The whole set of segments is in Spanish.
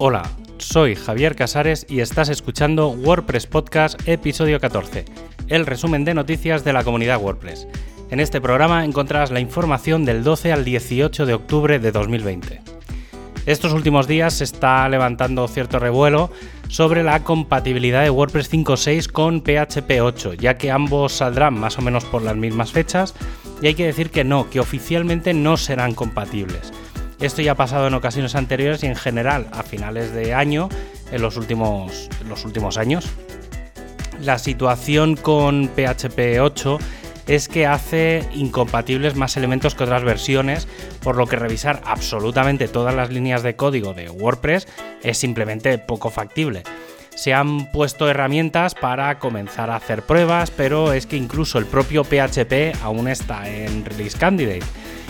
Hola, soy Javier Casares y estás escuchando WordPress Podcast episodio 14, el resumen de noticias de la comunidad WordPress. En este programa encontrarás la información del 12 al 18 de octubre de 2020. Estos últimos días se está levantando cierto revuelo sobre la compatibilidad de WordPress 5.6 con PHP 8, ya que ambos saldrán más o menos por las mismas fechas y hay que decir que no, que oficialmente no serán compatibles. Esto ya ha pasado en ocasiones anteriores y en general a finales de año en los últimos, los últimos años. La situación con PHP 8 es que hace incompatibles más elementos que otras versiones, por lo que revisar absolutamente todas las líneas de código de WordPress es simplemente poco factible. Se han puesto herramientas para comenzar a hacer pruebas, pero es que incluso el propio PHP aún está en Release Candidate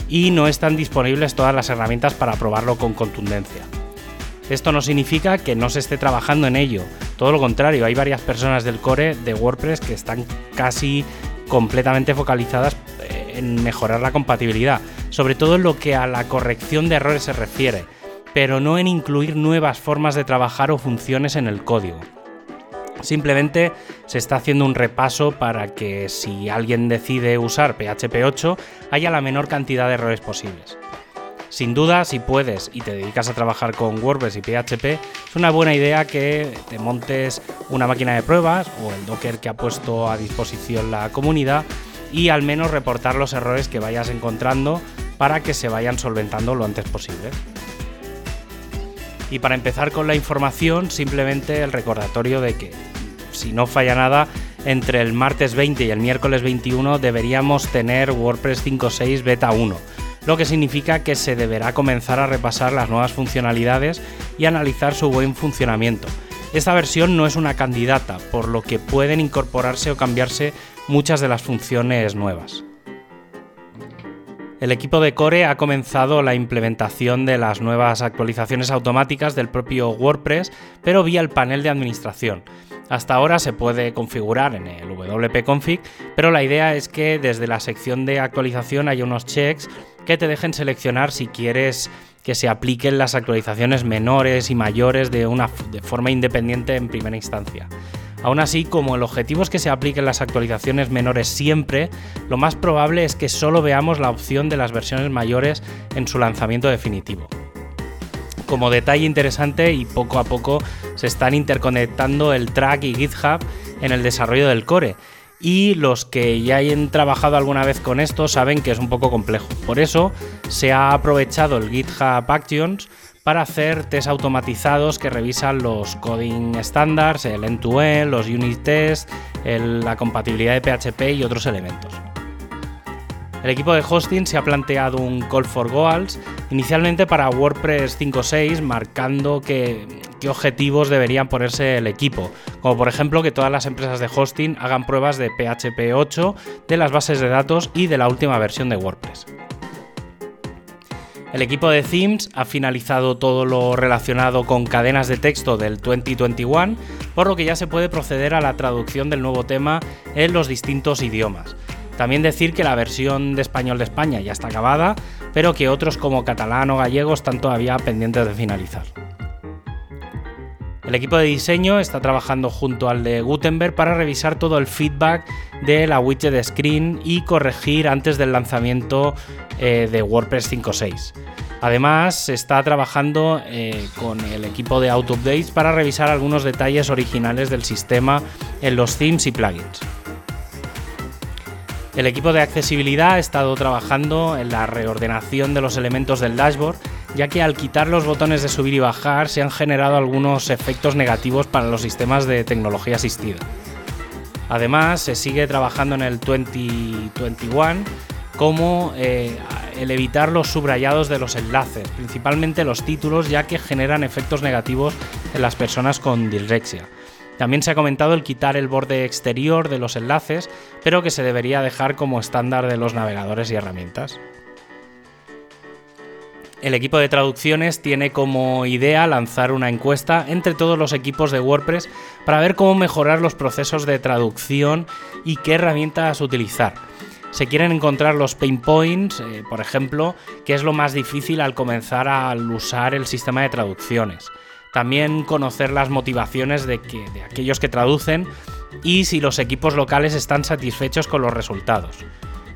y no están disponibles todas las herramientas para probarlo con contundencia. Esto no significa que no se esté trabajando en ello, todo lo contrario, hay varias personas del core de WordPress que están casi completamente focalizadas eh, en mejorar la compatibilidad, sobre todo en lo que a la corrección de errores se refiere, pero no en incluir nuevas formas de trabajar o funciones en el código. Simplemente se está haciendo un repaso para que si alguien decide usar PHP 8 haya la menor cantidad de errores posibles. Sin duda, si puedes y te dedicas a trabajar con WordPress y PHP, es una buena idea que te montes una máquina de pruebas o el Docker que ha puesto a disposición la comunidad y al menos reportar los errores que vayas encontrando para que se vayan solventando lo antes posible. Y para empezar con la información, simplemente el recordatorio de que, si no falla nada, entre el martes 20 y el miércoles 21 deberíamos tener WordPress 5.6 Beta 1, lo que significa que se deberá comenzar a repasar las nuevas funcionalidades y analizar su buen funcionamiento. Esta versión no es una candidata, por lo que pueden incorporarse o cambiarse muchas de las funciones nuevas. El equipo de Core ha comenzado la implementación de las nuevas actualizaciones automáticas del propio WordPress, pero vía el panel de administración. Hasta ahora se puede configurar en el wp-config, pero la idea es que desde la sección de actualización haya unos checks que te dejen seleccionar si quieres que se apliquen las actualizaciones menores y mayores de, una, de forma independiente en primera instancia. Aún así, como el objetivo es que se apliquen las actualizaciones menores siempre, lo más probable es que solo veamos la opción de las versiones mayores en su lanzamiento definitivo. Como detalle interesante y poco a poco se están interconectando el track y GitHub en el desarrollo del core. Y los que ya hayan trabajado alguna vez con esto saben que es un poco complejo. Por eso se ha aprovechado el GitHub Actions para hacer test automatizados que revisan los coding standards, el end-to-end, los unit tests, la compatibilidad de PHP y otros elementos. El equipo de hosting se ha planteado un call for goals inicialmente para WordPress 5.6 marcando qué objetivos deberían ponerse el equipo, como por ejemplo que todas las empresas de hosting hagan pruebas de PHP 8, de las bases de datos y de la última versión de WordPress. El equipo de Themes ha finalizado todo lo relacionado con cadenas de texto del 2021, por lo que ya se puede proceder a la traducción del nuevo tema en los distintos idiomas. También decir que la versión de español de España ya está acabada, pero que otros como catalán o gallego están todavía pendientes de finalizar. El equipo de diseño está trabajando junto al de Gutenberg para revisar todo el feedback de la widget screen y corregir antes del lanzamiento eh, de WordPress 5.6. Además, está trabajando eh, con el equipo de Auto Updates para revisar algunos detalles originales del sistema en los themes y plugins. El equipo de accesibilidad ha estado trabajando en la reordenación de los elementos del dashboard ya que al quitar los botones de subir y bajar se han generado algunos efectos negativos para los sistemas de tecnología asistida. Además, se sigue trabajando en el 2021 como eh, el evitar los subrayados de los enlaces, principalmente los títulos, ya que generan efectos negativos en las personas con dislexia. También se ha comentado el quitar el borde exterior de los enlaces, pero que se debería dejar como estándar de los navegadores y herramientas. El equipo de traducciones tiene como idea lanzar una encuesta entre todos los equipos de WordPress para ver cómo mejorar los procesos de traducción y qué herramientas utilizar. Se quieren encontrar los pain points, eh, por ejemplo, qué es lo más difícil al comenzar a usar el sistema de traducciones. También conocer las motivaciones de, aquellos que traducen y si los equipos locales están satisfechos con los resultados.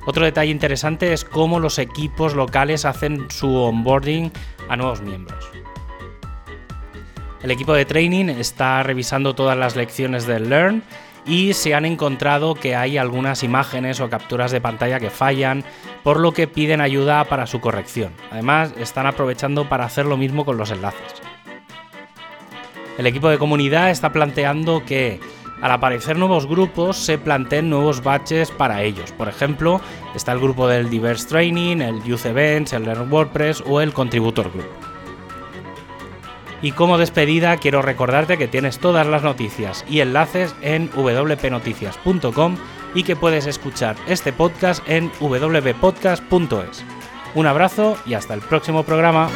Otro detalle interesante es cómo los equipos locales hacen su onboarding a nuevos miembros. El equipo de training está revisando todas las lecciones del Learn y se han encontrado que hay algunas imágenes o capturas de pantalla que fallan, por lo que piden ayuda para su corrección. Además, están aprovechando para hacer lo mismo con los enlaces. El equipo de comunidad está planteando que al aparecer nuevos grupos se planteen nuevos batches para ellos. Por ejemplo, está el grupo del Diverse Training, el Youth Events, el Learn WordPress o el Contributor Group. Y como despedida quiero recordarte que tienes todas las noticias y enlaces en wpnoticias.com y que puedes escuchar este podcast en www.podcast.es. Un abrazo y hasta el próximo programa.